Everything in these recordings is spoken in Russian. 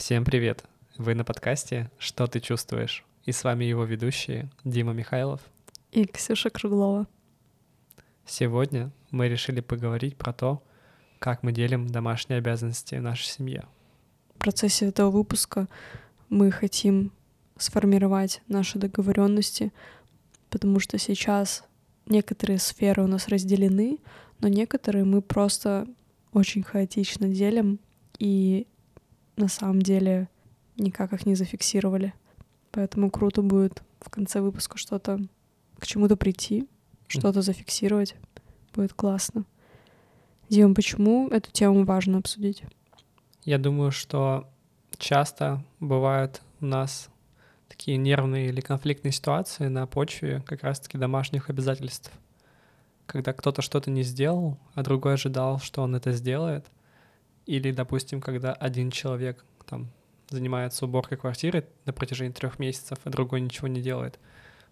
Всем привет! Вы на подкасте «Что ты чувствуешь?» И с вами его ведущие Дима Михайлов и Ксюша Круглова. Сегодня мы решили поговорить про то, как мы делим домашние обязанности в нашей семье. В процессе этого выпуска мы хотим сформировать наши договоренности, потому что сейчас некоторые сферы у нас разделены, но некоторые мы просто очень хаотично делим и на самом деле никак их не зафиксировали. Поэтому круто будет в конце выпуска что-то к чему-то прийти, что-то зафиксировать. Будет классно. Дима, почему эту тему важно обсудить? Я думаю, что часто бывают у нас такие нервные или конфликтные ситуации на почве как раз-таки домашних обязательств. Когда кто-то что-то не сделал, а другой ожидал, что он это сделает. Или, допустим, когда один человек там занимается уборкой квартиры на протяжении трех месяцев, а другой ничего не делает,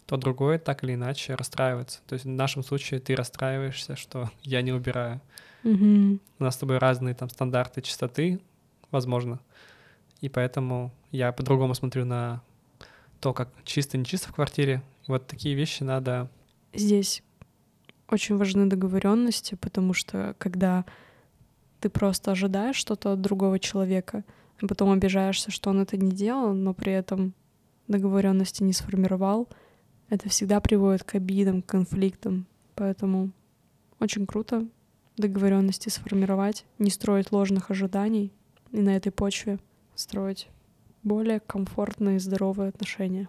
то другой так или иначе расстраивается. То есть в нашем случае ты расстраиваешься, что я не убираю. Mm-hmm. У нас с тобой разные там стандарты чистоты, возможно. И поэтому я по-другому смотрю на то, как чисто не чисто в квартире. Вот такие вещи надо... Здесь очень важны договоренности, потому что когда ты просто ожидаешь что-то от другого человека, а потом обижаешься, что он это не делал, но при этом договоренности не сформировал, это всегда приводит к обидам, к конфликтам. Поэтому очень круто договоренности сформировать, не строить ложных ожиданий и на этой почве строить более комфортные и здоровые отношения.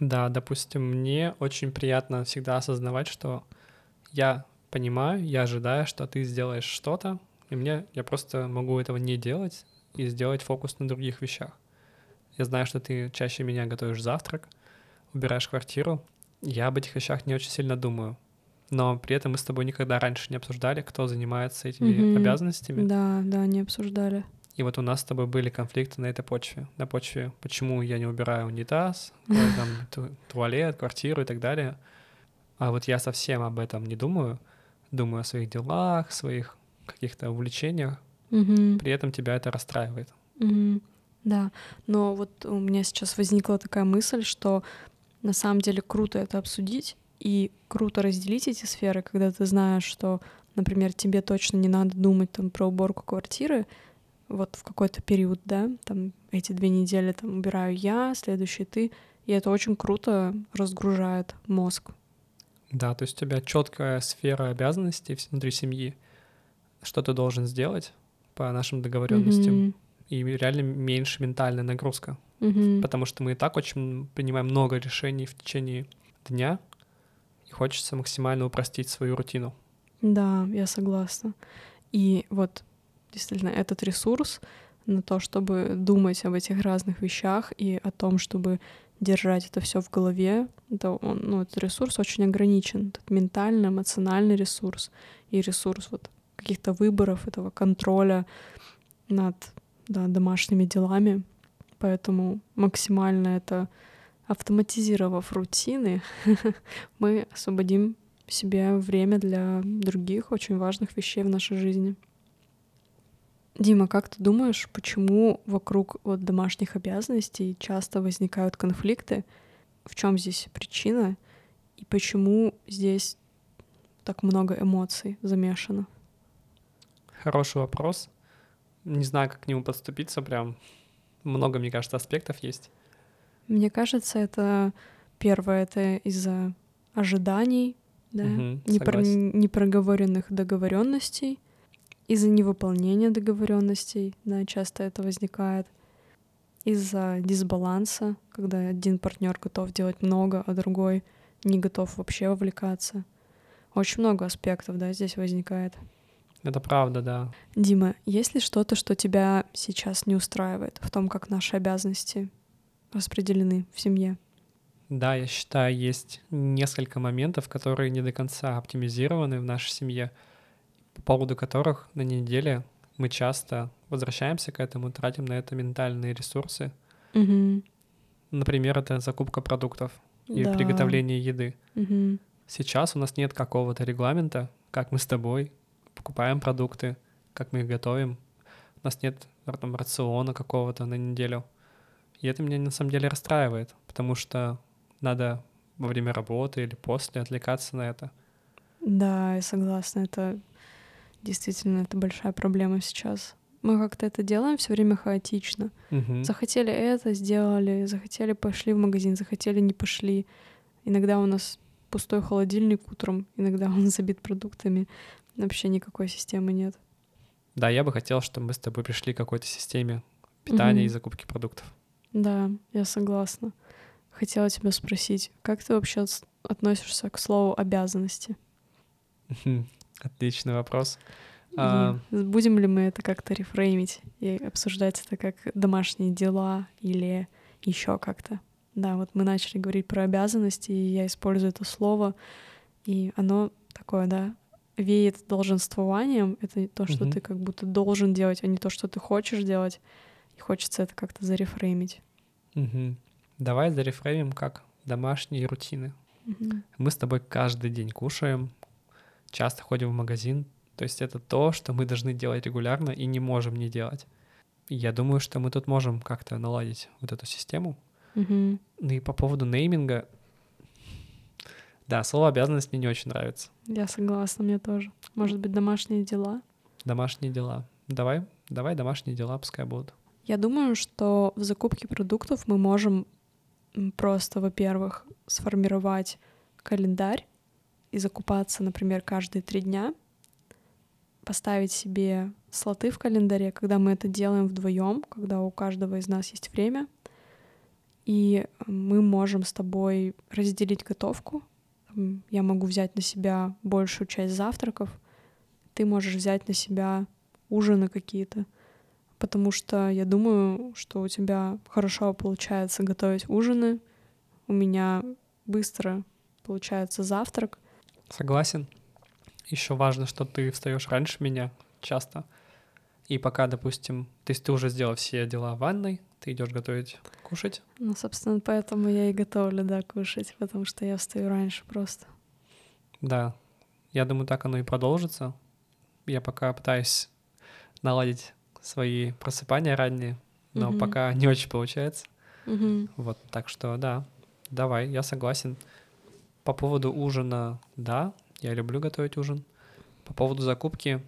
Да, допустим, мне очень приятно всегда осознавать, что я понимаю, я ожидаю, что ты сделаешь что-то, и мне я просто могу этого не делать и сделать фокус на других вещах. Я знаю, что ты чаще меня готовишь завтрак, убираешь квартиру. Я об этих вещах не очень сильно думаю. Но при этом мы с тобой никогда раньше не обсуждали, кто занимается этими mm-hmm. обязанностями. Да, да, не обсуждали. И вот у нас с тобой были конфликты на этой почве. На почве, почему я не убираю унитаз, там, туалет, квартиру и так далее. А вот я совсем об этом не думаю. Думаю о своих делах, своих каких-то увлечениях. Угу. При этом тебя это расстраивает. Угу. Да, но вот у меня сейчас возникла такая мысль, что на самом деле круто это обсудить и круто разделить эти сферы, когда ты знаешь, что, например, тебе точно не надо думать там про уборку квартиры, вот в какой-то период, да, там эти две недели там убираю я, следующий ты, и это очень круто разгружает мозг. Да, то есть у тебя четкая сфера обязанностей внутри семьи, что ты должен сделать по нашим договоренностям. Mm-hmm. И реально меньше ментальная нагрузка. Mm-hmm. Потому что мы и так очень принимаем много решений в течение дня, и хочется максимально упростить свою рутину. Да, я согласна. И вот действительно этот ресурс на то, чтобы думать об этих разных вещах и о том, чтобы держать это все в голове, это он, ну, этот ресурс очень ограничен, этот ментальный, эмоциональный ресурс и ресурс вот каких-то выборов, этого контроля над да, домашними делами. Поэтому максимально это автоматизировав рутины, мы освободим себе время для других очень важных вещей в нашей жизни. Дима, как ты думаешь, почему вокруг вот домашних обязанностей часто возникают конфликты? В чем здесь причина? И почему здесь так много эмоций замешано? Хороший вопрос. Не знаю, как к нему подступиться, прям много, мне кажется, аспектов есть. Мне кажется, это первое, это из-за ожиданий, да, угу, непро- непроговоренных договоренностей, из-за невыполнения договоренностей, да, часто это возникает, из-за дисбаланса, когда один партнер готов делать много, а другой не готов вообще вовлекаться. Очень много аспектов, да, здесь возникает. Это правда, да. Дима, есть ли что-то, что тебя сейчас не устраивает в том, как наши обязанности распределены в семье? Да, я считаю, есть несколько моментов, которые не до конца оптимизированы в нашей семье, по поводу которых на неделе мы часто возвращаемся к этому, тратим на это ментальные ресурсы. Угу. Например, это закупка продуктов и да. приготовление еды. Угу. Сейчас у нас нет какого-то регламента, как мы с тобой покупаем продукты, как мы их готовим. У нас нет там, рациона какого-то на неделю. И это меня на самом деле расстраивает, потому что надо во время работы или после отвлекаться на это. Да, я согласна. Это действительно это большая проблема сейчас. Мы как-то это делаем все время хаотично. Угу. Захотели это, сделали, захотели, пошли в магазин, захотели, не пошли. Иногда у нас пустой холодильник утром, иногда он забит продуктами. Вообще никакой системы нет. Да, я бы хотел, чтобы мы с тобой пришли к какой-то системе питания Мгм. и закупки продуктов. Да, я согласна. Хотела тебя спросить, как ты вообще относишься к слову обязанности? Отличный вопрос. А, будем ли мы это как-то рефреймить и обсуждать это как домашние дела или еще как-то? Да, вот мы начали говорить про обязанности, и я использую это слово, и оно такое, да, веет долженствованием. Это то, что Мгм. ты как будто должен делать, а не то, что ты хочешь делать. И хочется это как-то зарефреймить. мгм. Давай зарефреймим как домашние рутины. Мгм. Мы с тобой каждый день кушаем, часто ходим в магазин. То есть это то, что мы должны делать регулярно и не можем не делать. Я думаю, что мы тут можем как-то наладить вот эту систему. Мгм. Ну и по поводу нейминга. Да, слово обязанность мне не очень нравится. Я согласна, мне тоже. Может быть, домашние дела? Домашние дела. Давай, давай домашние дела пускай будут. Я думаю, что в закупке продуктов мы можем просто, во-первых, сформировать календарь и закупаться, например, каждые три дня, поставить себе слоты в календаре, когда мы это делаем вдвоем, когда у каждого из нас есть время, и мы можем с тобой разделить готовку. Я могу взять на себя большую часть завтраков, ты можешь взять на себя ужины какие-то потому что я думаю, что у тебя хорошо получается готовить ужины, у меня быстро получается завтрак. Согласен. Еще важно, что ты встаешь раньше меня часто. И пока, допустим, то есть ты уже сделал все дела в ванной, ты идешь готовить кушать. Ну, собственно, поэтому я и готовлю, да, кушать, потому что я встаю раньше просто. Да, я думаю, так оно и продолжится. Я пока пытаюсь наладить свои просыпания ранние, но Мгм. пока не очень получается. Мгм. Вот, так что да, давай, я согласен. По поводу ужина, да, я люблю готовить ужин. По поводу закупки,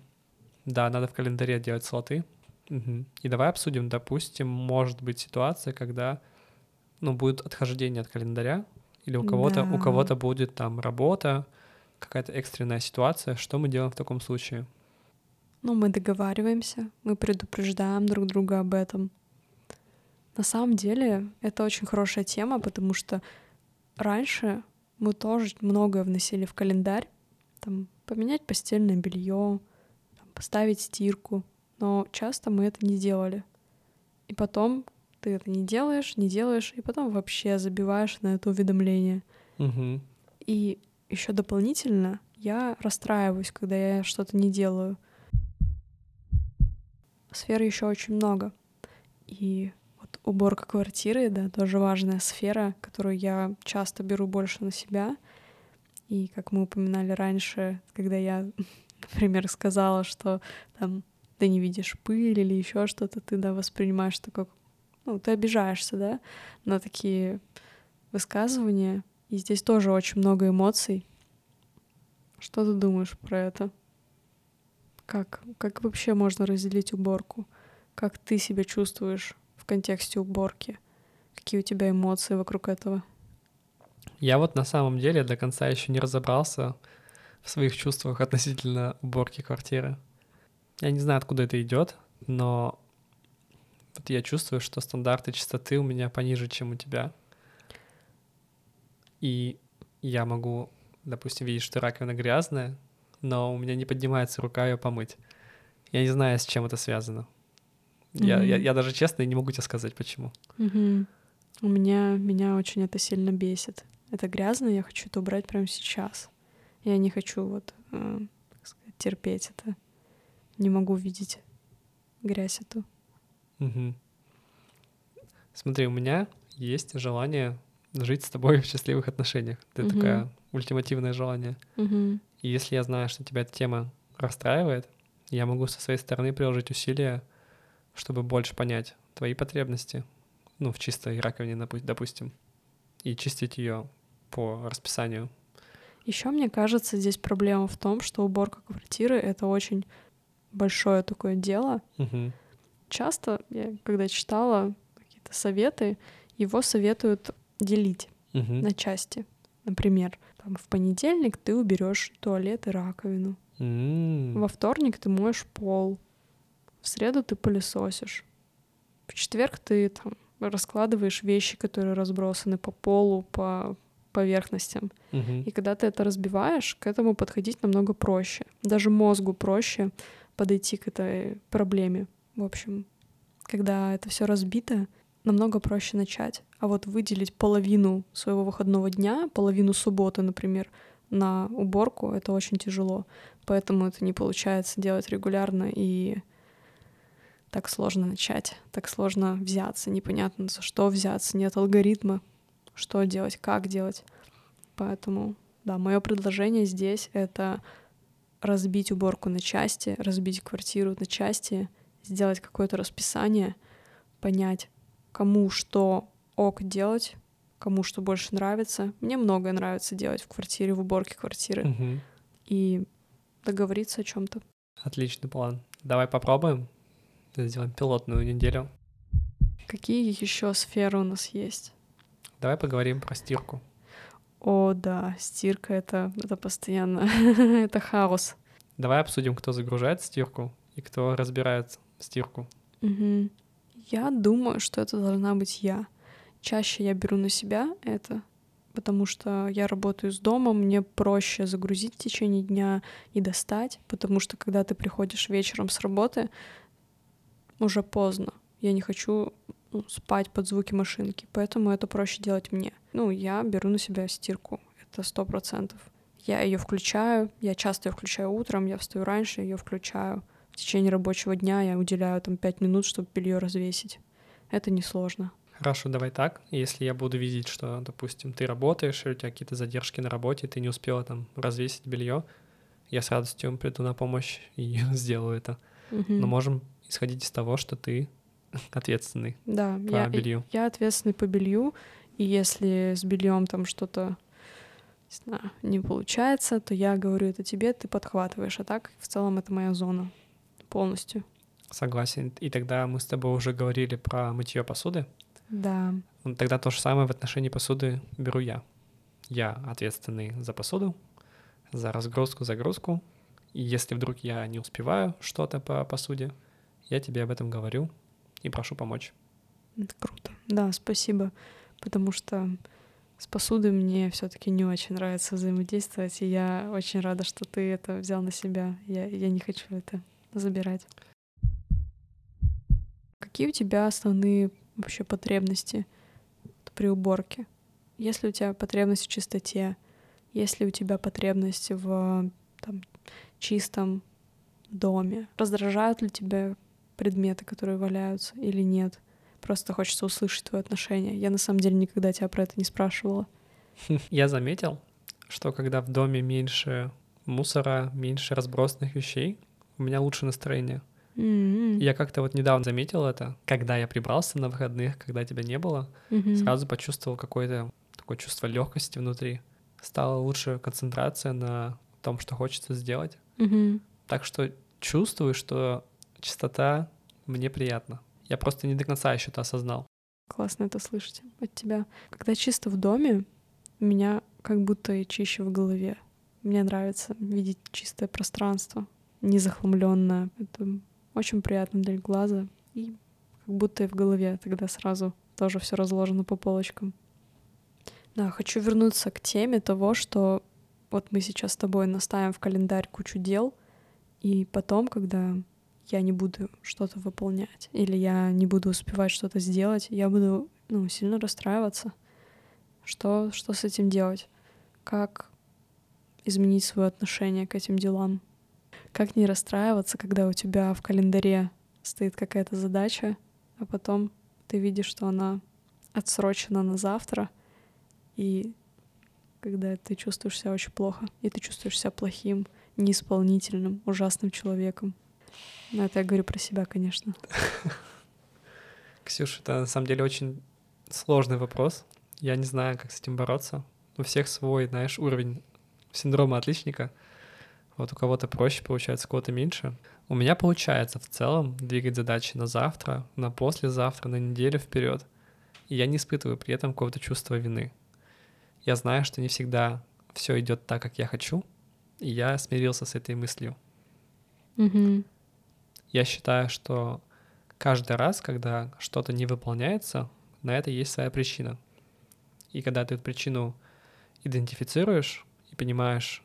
да, надо в календаре делать слоты. И давай обсудим, допустим, может быть ситуация, когда, ну, будет отхождение от календаря, или у кого-то, у Да. кого-то будет там работа, какая-то экстренная ситуация. Что мы делаем в таком случае? Ну, мы договариваемся, мы предупреждаем друг друга об этом. На самом деле, это очень хорошая тема, потому что раньше мы тоже многое вносили в календарь, там, поменять постельное белье, поставить стирку, но часто мы это не делали. И потом ты это не делаешь, не делаешь, и потом вообще забиваешь на это уведомление. Мгм. И еще дополнительно я расстраиваюсь, когда я что-то не делаю. Сфер еще очень много. И вот уборка квартиры, да, тоже важная сфера, которую я часто беру больше на себя. И как мы упоминали раньше, когда я, например, сказала, что там ты не видишь пыль или еще что-то, ты да воспринимаешь это как, ну, ты обижаешься, да, на такие высказывания. И здесь тоже очень много эмоций. Что ты думаешь про это? Как, как вообще можно разделить уборку? Как ты себя чувствуешь в контексте уборки? Какие у тебя эмоции вокруг этого? Я вот на самом деле до конца еще не разобрался в своих чувствах относительно уборки квартиры. Я не знаю, откуда это идет, но вот я чувствую, что стандарты чистоты у меня пониже, чем у тебя. И я могу, допустим, видеть, что раковина грязная, но у меня не поднимается рука ее помыть. Я не знаю, с чем это связано. Я, я, Мгм. я даже честно не могу тебе сказать, почему. Мгм. У меня меня очень это сильно бесит. Это грязно, я хочу это убрать прямо сейчас. Я не хочу вот э, сказать, терпеть это. Не могу видеть грязь эту. Мгм. Смотри, у меня есть желание жить с тобой в счастливых отношениях. Это Мгм. такое ультимативное желание. Мгм. И если я знаю, что тебя эта тема расстраивает, я могу со своей стороны приложить усилия, чтобы больше понять твои потребности, ну, в чистой раковине, допустим, и чистить ее по расписанию. Еще мне кажется, здесь проблема в том, что уборка квартиры это очень большое такое дело. Угу. Часто я, когда читала какие-то советы, его советуют делить угу. на части. Например, там, в понедельник ты уберешь туалет и раковину. Mm. Во вторник ты моешь пол. В среду ты пылесосишь. В четверг ты там раскладываешь вещи, которые разбросаны по полу, по поверхностям. Угу. И когда ты это разбиваешь, к этому подходить намного проще. Даже мозгу проще подойти к этой проблеме. В общем, когда это все разбито, намного проще начать. А вот выделить половину своего выходного дня, половину субботы, например, на уборку, это очень тяжело. Поэтому это не получается делать регулярно и так сложно начать, так сложно взяться, непонятно за что взяться, нет алгоритма, что делать, как делать. Поэтому, да, мое предложение здесь — это разбить уборку на части, разбить квартиру на части, сделать какое-то расписание, понять, кому что ок делать, кому что больше нравится. Мне многое нравится делать в квартире, в уборке квартиры. Угу. И договориться о чем-то. Отличный план. Давай попробуем. Сделаем пилотную неделю. Какие еще сферы у нас есть? Давай поговорим про стирку. О, да, стирка это, это постоянно, это хаос. Давай обсудим, кто загружает стирку и кто разбирает стирку. Угу. Я думаю, что это должна быть я. Чаще я беру на себя это, потому что я работаю с дома, мне проще загрузить в течение дня и достать, потому что когда ты приходишь вечером с работы, уже поздно. Я не хочу ну, спать под звуки машинки, поэтому это проще делать мне. Ну, я беру на себя стирку, это сто процентов. Я ее включаю, я часто ее включаю утром, я встаю раньше, ее включаю. В течение рабочего дня я уделяю там пять минут, чтобы белье развесить. Это несложно. Хорошо, давай так. Если я буду видеть, что, допустим, ты работаешь, и у тебя какие-то задержки на работе, ты не успела там развесить белье, я с радостью приду на помощь и сделаю это. Угу. Но можем исходить из того, что ты ответственный да, по я, белью. Я ответственный по белью, и если с бельем там что-то не, знаю, не получается, то я говорю это тебе, ты подхватываешь, а так в целом это моя зона полностью. Согласен. И тогда мы с тобой уже говорили про мытье посуды. Да. Тогда то же самое в отношении посуды беру я. Я ответственный за посуду, за разгрузку, загрузку. И если вдруг я не успеваю что-то по посуде, я тебе об этом говорю и прошу помочь. Это круто. Да, спасибо. Потому что с посудой мне все-таки не очень нравится взаимодействовать, и я очень рада, что ты это взял на себя. Я, я не хочу это забирать. Какие у тебя основные вообще потребности при уборке? Если у тебя потребность в чистоте, если у тебя потребность в там, чистом доме, раздражают ли тебя предметы, которые валяются, или нет? Просто хочется услышать твое отношение. Я на самом деле никогда тебя про это не спрашивала. Я заметил, что когда в доме меньше мусора, меньше разбросанных вещей, у меня лучше настроение. Mm-hmm. Я как-то вот недавно заметил это, когда я прибрался на выходных, когда тебя не было, mm-hmm. сразу почувствовал какое-то такое чувство легкости внутри. Стала лучше концентрация на том, что хочется сделать. Mm-hmm. Так что чувствую, что чистота мне приятна. Я просто не до конца еще это осознал. Классно это слышать от тебя. Когда чисто в доме, у меня как будто и чище в голове. Мне нравится видеть чистое пространство, незахламленное. Это очень приятно для глаза. И как будто и в голове тогда сразу тоже все разложено по полочкам. Да, хочу вернуться к теме того, что вот мы сейчас с тобой наставим в календарь кучу дел, и потом, когда я не буду что-то выполнять, или я не буду успевать что-то сделать, я буду ну, сильно расстраиваться. Что, что с этим делать? Как изменить свое отношение к этим делам? Как не расстраиваться, когда у тебя в календаре стоит какая-то задача, а потом ты видишь, что она отсрочена на завтра, и когда ты чувствуешь себя очень плохо, и ты чувствуешь себя плохим, неисполнительным, ужасным человеком. Ну, это я говорю про себя, конечно. Ксюша, это на самом деле очень сложный вопрос. Я не знаю, как с этим бороться. У всех свой, знаешь, уровень синдрома отличника. Вот у кого-то проще получается, у кого-то меньше. У меня получается в целом двигать задачи на завтра, на послезавтра, на неделю вперед. И я не испытываю при этом какого-то чувства вины. Я знаю, что не всегда все идет так, как я хочу, и я смирился с этой мыслью. Угу. Я считаю, что каждый раз, когда что-то не выполняется, на это есть своя причина. И когда ты эту причину идентифицируешь и понимаешь,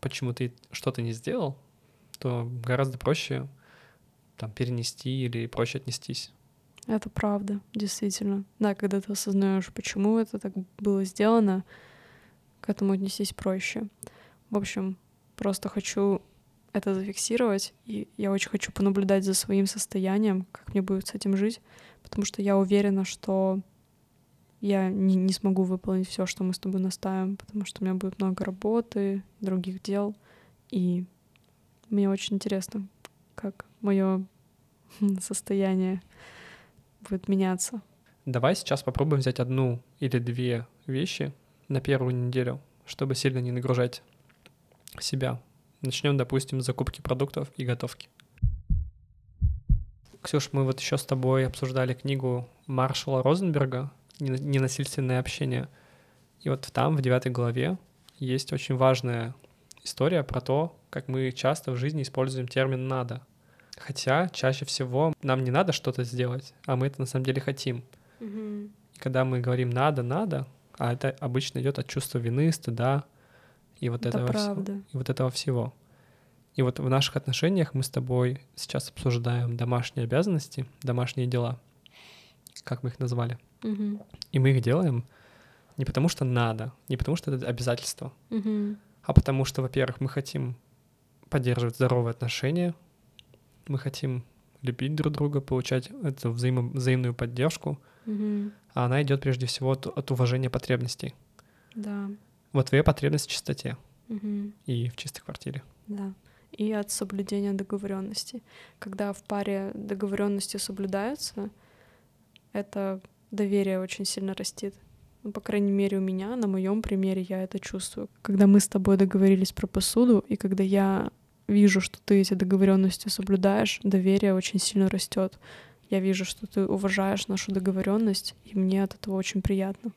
почему ты что-то не сделал, то гораздо проще там перенести или проще отнестись. Это правда, действительно. Да, когда ты осознаешь, почему это так было сделано, к этому отнестись проще. В общем, просто хочу это зафиксировать, и я очень хочу понаблюдать за своим состоянием, как мне будет с этим жить, потому что я уверена, что я не, не смогу выполнить все, что мы с тобой наставим, потому что у меня будет много работы, других дел, и мне очень интересно, как мое состояние будет меняться. Давай сейчас попробуем взять одну или две вещи на первую неделю, чтобы сильно не нагружать себя Начнем, допустим, с закупки продуктов и готовки. Ксюш, мы вот еще с тобой обсуждали книгу Маршала Розенберга «Ненасильственное общение». И вот там, в девятой главе, есть очень важная история про то, как мы часто в жизни используем термин «надо». Хотя чаще всего нам не надо что-то сделать, а мы это на самом деле хотим. И когда мы говорим «надо», «надо», а это обычно идет от чувства вины, стыда, и вот Это этого правда. всего. И вот этого всего. И вот в наших отношениях мы с тобой сейчас обсуждаем домашние обязанности, домашние дела, как мы их назвали. Угу. И мы их делаем не потому, что надо, не потому, что это обязательство, Угу. а потому что, во-первых, мы хотим поддерживать здоровые отношения, мы хотим любить друг друга, получать эту взаимо- взаимную поддержку, Угу. а она идет прежде всего от, от уважения потребностей. Да. Вот твоя потребность в чистоте Угу. и в чистой квартире. Да. И от соблюдения договоренности. Когда в паре договоренности соблюдаются, это доверие очень сильно растет. Ну, по крайней мере, у меня, на моем примере, я это чувствую. Когда мы с тобой договорились про посуду, и когда я вижу, что ты эти договоренности соблюдаешь, доверие очень сильно растет. Я вижу, что ты уважаешь нашу договоренность, и мне от этого очень приятно.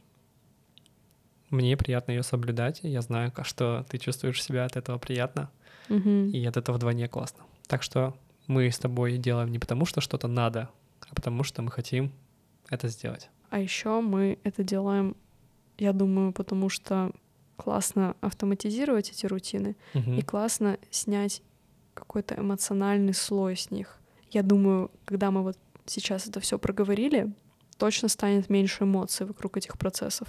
Мне приятно ее соблюдать, я знаю, что ты чувствуешь себя от этого приятно, Мгм. и от этого вдвойне классно. Так что мы с тобой делаем не потому, что что-то надо, а потому что мы хотим это сделать. А еще мы это делаем, я думаю, потому что классно автоматизировать эти рутины Мгм. и классно снять какой-то эмоциональный слой с них. Я думаю, когда мы вот сейчас это все проговорили, точно станет меньше эмоций вокруг этих процессов.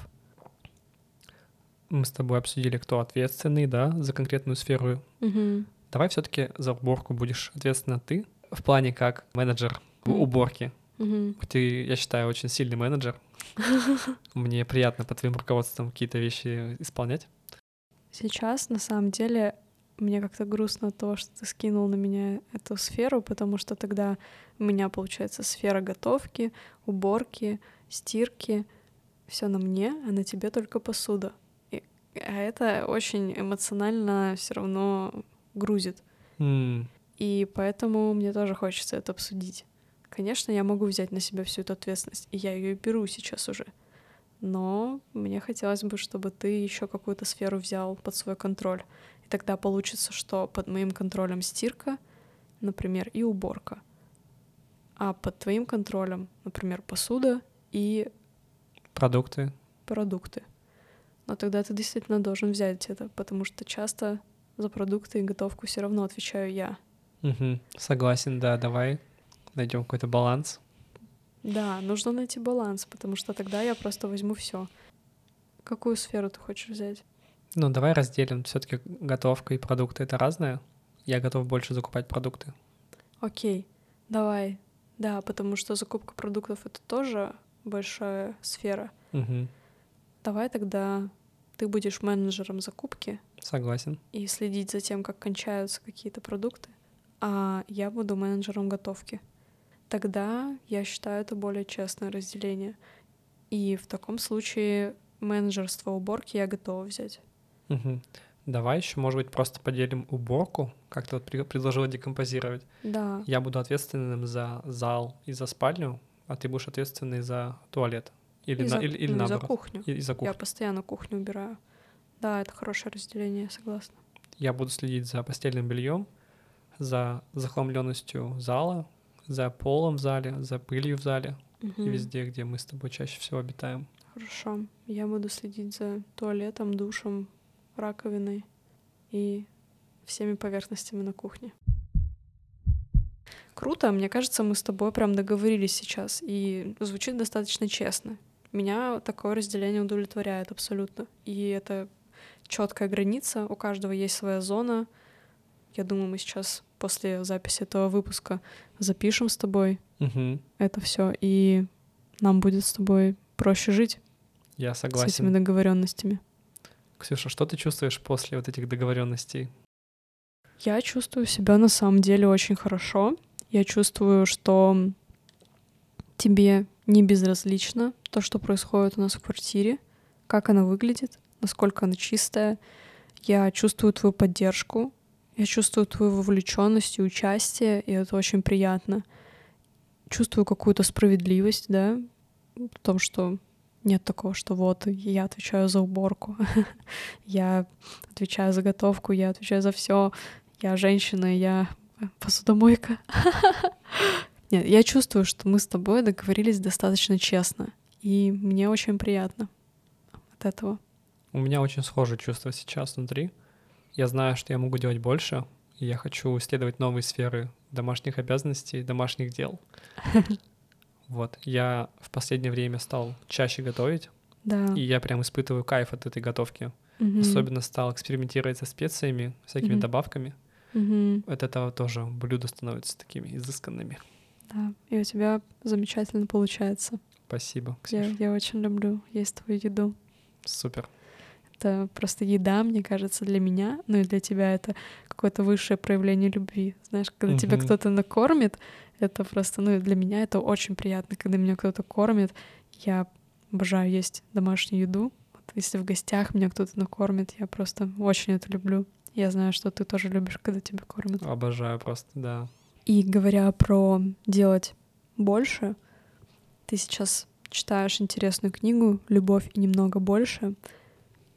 Мы с тобой обсудили, кто ответственный, да, за конкретную сферу. Угу. Давай все-таки за уборку будешь ответственна ты, в плане как менеджер Мгм. уборке. Угу. Ты, я считаю, очень сильный менеджер. Мне приятно под твоим руководством какие-то вещи исполнять. Сейчас, на самом деле, мне как-то грустно то, что ты скинул на меня эту сферу, потому что тогда у меня получается сфера готовки, уборки, стирки, все на мне, а на тебе только посуда. А это очень эмоционально все равно грузит. М, И поэтому мне тоже хочется это обсудить. Конечно, я могу взять на себя всю эту ответственность, и я ее беру сейчас уже. Но мне хотелось бы, чтобы ты еще какую-то сферу взял под свой контроль. И тогда получится, что под моим контролем стирка, например, и уборка. А под твоим контролем, например, посуда и Продукты. продукты. Но тогда ты действительно должен взять это, потому что часто за продукты и готовку все равно отвечаю я. Мгм. Согласен, да, давай найдем какой-то баланс. Да, нужно найти баланс, потому что тогда я просто возьму все. Какую сферу ты хочешь взять? Ну, давай разделим. Все-таки готовка и продукты это разное. Я готов больше закупать продукты. Окей, давай. Да, потому что закупка продуктов это тоже большая сфера. Мгм. Давай тогда ты будешь менеджером закупки Согласен. и следить за тем, как кончаются какие-то продукты, а я буду менеджером готовки. Тогда я считаю это более честное разделение. И в таком случае менеджерство уборки я готова взять. Угу. Давай еще, может быть, просто поделим уборку, как ты вот предложила декомпозировать. Да. Я буду ответственным за зал и за спальню, а ты будешь ответственный за туалет. Или, и на, за, или, или ну, наоборот. за кухню. И, и за кухню. Я постоянно кухню убираю. Да, это хорошее разделение, согласна. Я буду следить за постельным бельем, за захламленностью зала, за полом в зале, за пылью в зале угу. и везде, где мы с тобой чаще всего обитаем. Хорошо. Я буду следить за туалетом, душем, раковиной и всеми поверхностями на кухне. Круто, мне кажется, мы с тобой прям договорились сейчас, и звучит достаточно честно. Меня такое разделение удовлетворяет абсолютно. И это четкая граница, у каждого есть своя зона. Я думаю, мы сейчас после записи этого выпуска запишем с тобой угу. это все, и нам будет с тобой проще жить. Я согласен. С этими договоренностями. Ксюша, что ты чувствуешь после вот этих договоренностей? Я чувствую себя на самом деле очень хорошо. Я чувствую, что тебе не безразлично то, что происходит у нас в квартире, как она выглядит, насколько она чистая. Я чувствую твою поддержку, я чувствую твою вовлеченность и участие, и это очень приятно. Чувствую какую-то справедливость, да, в том, что нет такого, что вот я отвечаю за уборку, я отвечаю за готовку, я отвечаю за все, я женщина, я посудомойка. Нет, я чувствую, что мы с тобой договорились достаточно честно, и мне очень приятно от этого. У меня очень схожие чувства сейчас внутри. Я знаю, что я могу делать больше, и я хочу исследовать новые сферы домашних обязанностей, домашних дел. Вот, я в последнее время стал чаще готовить, да. и я прям испытываю кайф от этой готовки. Угу. Особенно стал экспериментировать со специями, всякими Мгм. добавками. Угу. От этого тоже блюда становятся такими изысканными. Да, и у тебя замечательно получается. Спасибо, Я, Ксюша. я очень люблю есть твою еду. Супер. Это просто еда, мне кажется, для меня, ну и для тебя это какое-то высшее проявление любви. Знаешь, когда тебя Мгм. кто-то накормит, это просто, ну для меня это очень приятно, когда меня кто-то кормит. Я обожаю есть домашнюю еду. Вот если в гостях меня кто-то накормит, я просто очень это люблю. Я знаю, что ты тоже любишь, когда тебя кормят. Обожаю просто, да. И говоря про делать больше, ты сейчас читаешь интересную книгу «Любовь и немного больше»,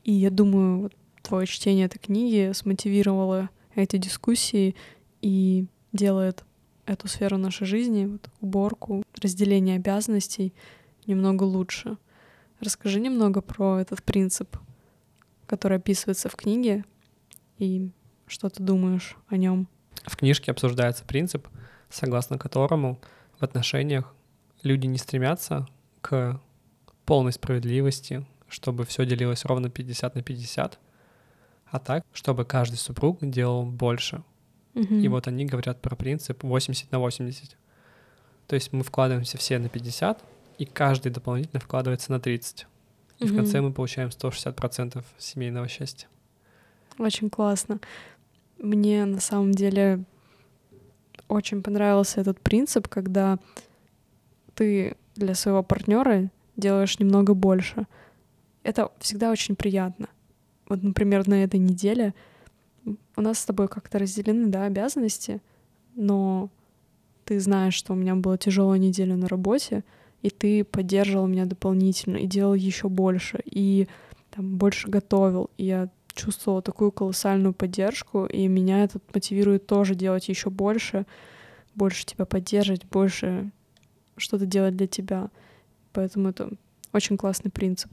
и я думаю, вот твое чтение этой книги смотивировало эти дискуссии и делает эту сферу нашей жизни, вот, уборку, разделение обязанностей немного лучше. Расскажи немного про этот принцип, который описывается в книге, и что ты думаешь о нем. В книжке обсуждается принцип, согласно которому в отношениях люди не стремятся к полной справедливости, чтобы все делилось ровно 50 на 50, а так, чтобы каждый супруг делал больше. И вот они говорят про принцип 80 на 80. То есть мы вкладываемся все на 50, и каждый дополнительно вкладывается на 30. И в конце мы получаем 160% семейного счастья. Очень классно. Мне на самом деле очень понравился этот принцип, когда ты для своего партнера делаешь немного больше. Это всегда очень приятно. Вот, например, на этой неделе у нас с тобой как-то разделены, да, обязанности, но ты знаешь, что у меня была тяжелая неделя на работе, и ты поддерживал меня дополнительно и делал еще больше, и там больше готовил, и я чувствовала такую колоссальную поддержку, и меня это мотивирует тоже делать еще больше, больше тебя поддерживать, больше что-то делать для тебя. Поэтому это очень классный принцип.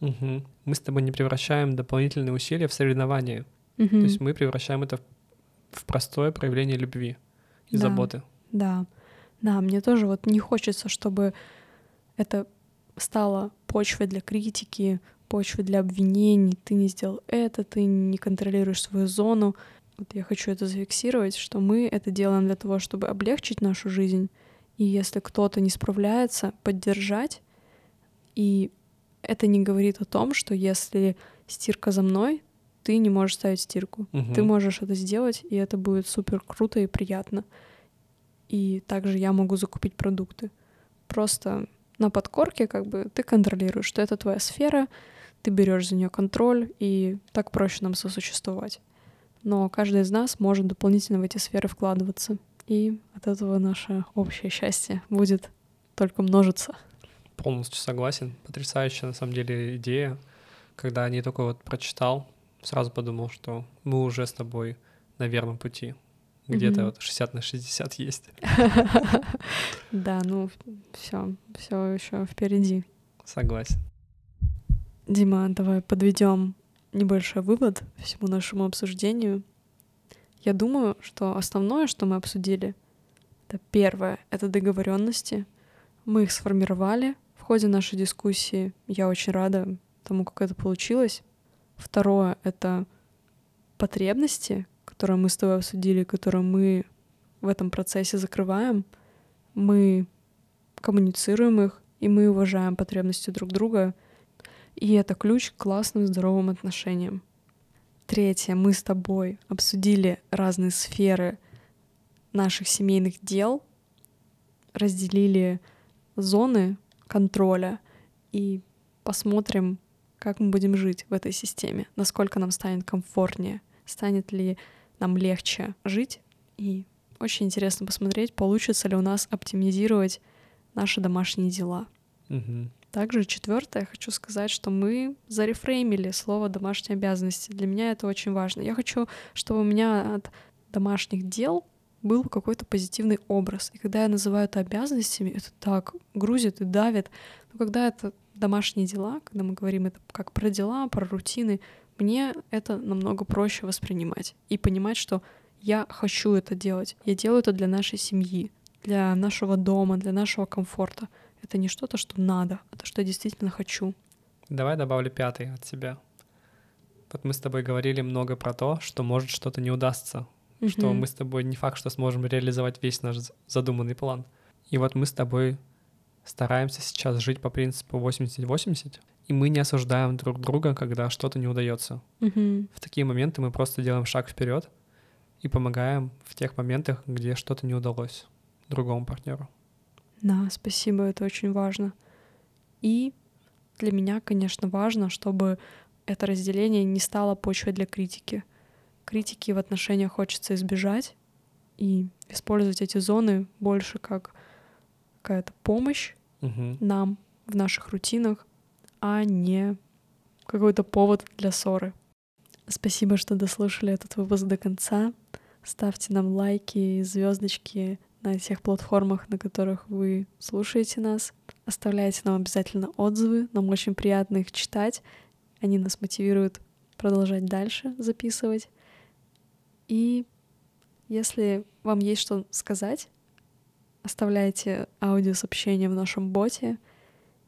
Угу. Мы с тобой не превращаем дополнительные усилия в соревнования. Угу. То есть мы превращаем это в простое проявление любви и Да. заботы. Да, да, мне тоже вот не хочется, чтобы это стало почвой для критики, почвой для обвинений. Ты не сделал это, ты не контролируешь свою зону. Вот я хочу это зафиксировать, что мы это делаем для того, чтобы облегчить нашу жизнь. И если кто-то не справляется, поддержать. И это не говорит о том, что если стирка за мной, ты не можешь ставить стирку. Мгм. Ты можешь это сделать, и это будет супер круто и приятно. И также я могу закупить продукты. Просто на подкорке как бы ты контролируешь, что это твоя сфера, ты берешь за нее контроль, и так проще нам сосуществовать. Но каждый из нас может дополнительно в эти сферы вкладываться. И от этого наше общее счастье будет только множиться. Полностью согласен. Потрясающая на самом деле идея. Когда я не только вот прочитал, сразу подумал, что мы уже с тобой на верном пути. Где-то Мгм. вот 60 на 60 есть. Да, ну все, все еще впереди. Согласен. Дима, давай подведем небольшой вывод всему нашему обсуждению. Я думаю, что основное, что мы обсудили, это первое, это договоренности. Мы их сформировали в ходе нашей дискуссии. Я очень рада тому, как это получилось. Второе — это потребности, которые мы с тобой обсудили, которые мы в этом процессе закрываем. Мы коммуницируем их, и мы уважаем потребности друг друга. И это ключ к классным, здоровым отношениям. Третье, мы с тобой обсудили разные сферы наших семейных дел, разделили зоны контроля и посмотрим, как мы будем жить в этой системе, насколько нам станет комфортнее, станет ли нам легче жить. И очень интересно посмотреть, получится ли у нас оптимизировать наши домашние дела. Мгм. Также четвертое, хочу сказать, что мы зарефреймили слово домашние обязанности. Для меня это очень важно. Я хочу, чтобы у меня от домашних дел был какой-то позитивный образ. И когда я называю это обязанностями, это так грузит и давит. Но когда это домашние дела, когда мы говорим это как про дела, про рутины, мне это намного проще воспринимать и понимать, что я хочу это делать. Я делаю это для нашей семьи, для нашего дома, для нашего комфорта. Это не что-то, что надо, а то, что я действительно хочу. Давай добавлю пятый от себя. Вот мы с тобой говорили много про то, что может что-то не удастся, что Мгм. мы с тобой не факт, что сможем реализовать весь наш задуманный план. И вот мы с тобой стараемся сейчас жить по принципу 80-80, и мы не осуждаем друг друга, когда что-то не удается. Мгм. В такие моменты мы просто делаем шаг вперед и помогаем в тех моментах, где что-то не удалось другому партнеру. Да, спасибо, это очень важно. И для меня, конечно, важно, чтобы это разделение не стало почвой для критики. Критики в отношениях хочется избежать и использовать эти зоны больше как какая-то помощь Мгм. нам в наших рутинах, а не какой-то повод для ссоры. Спасибо, что дослушали этот выпуск до конца. Ставьте нам лайки, звездочки на тех платформах, на которых вы слушаете нас. Оставляйте нам обязательно отзывы. Нам очень приятно их читать. Они нас мотивируют продолжать дальше записывать. И если вам есть что сказать, оставляйте аудиосообщение в нашем боте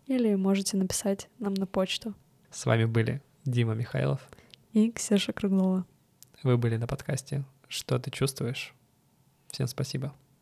или можете написать нам на почту. С вами были Дима Михайлов. И Ксюша Круглова. Вы были на подкасте «Что ты чувствуешь?». Всем спасибо.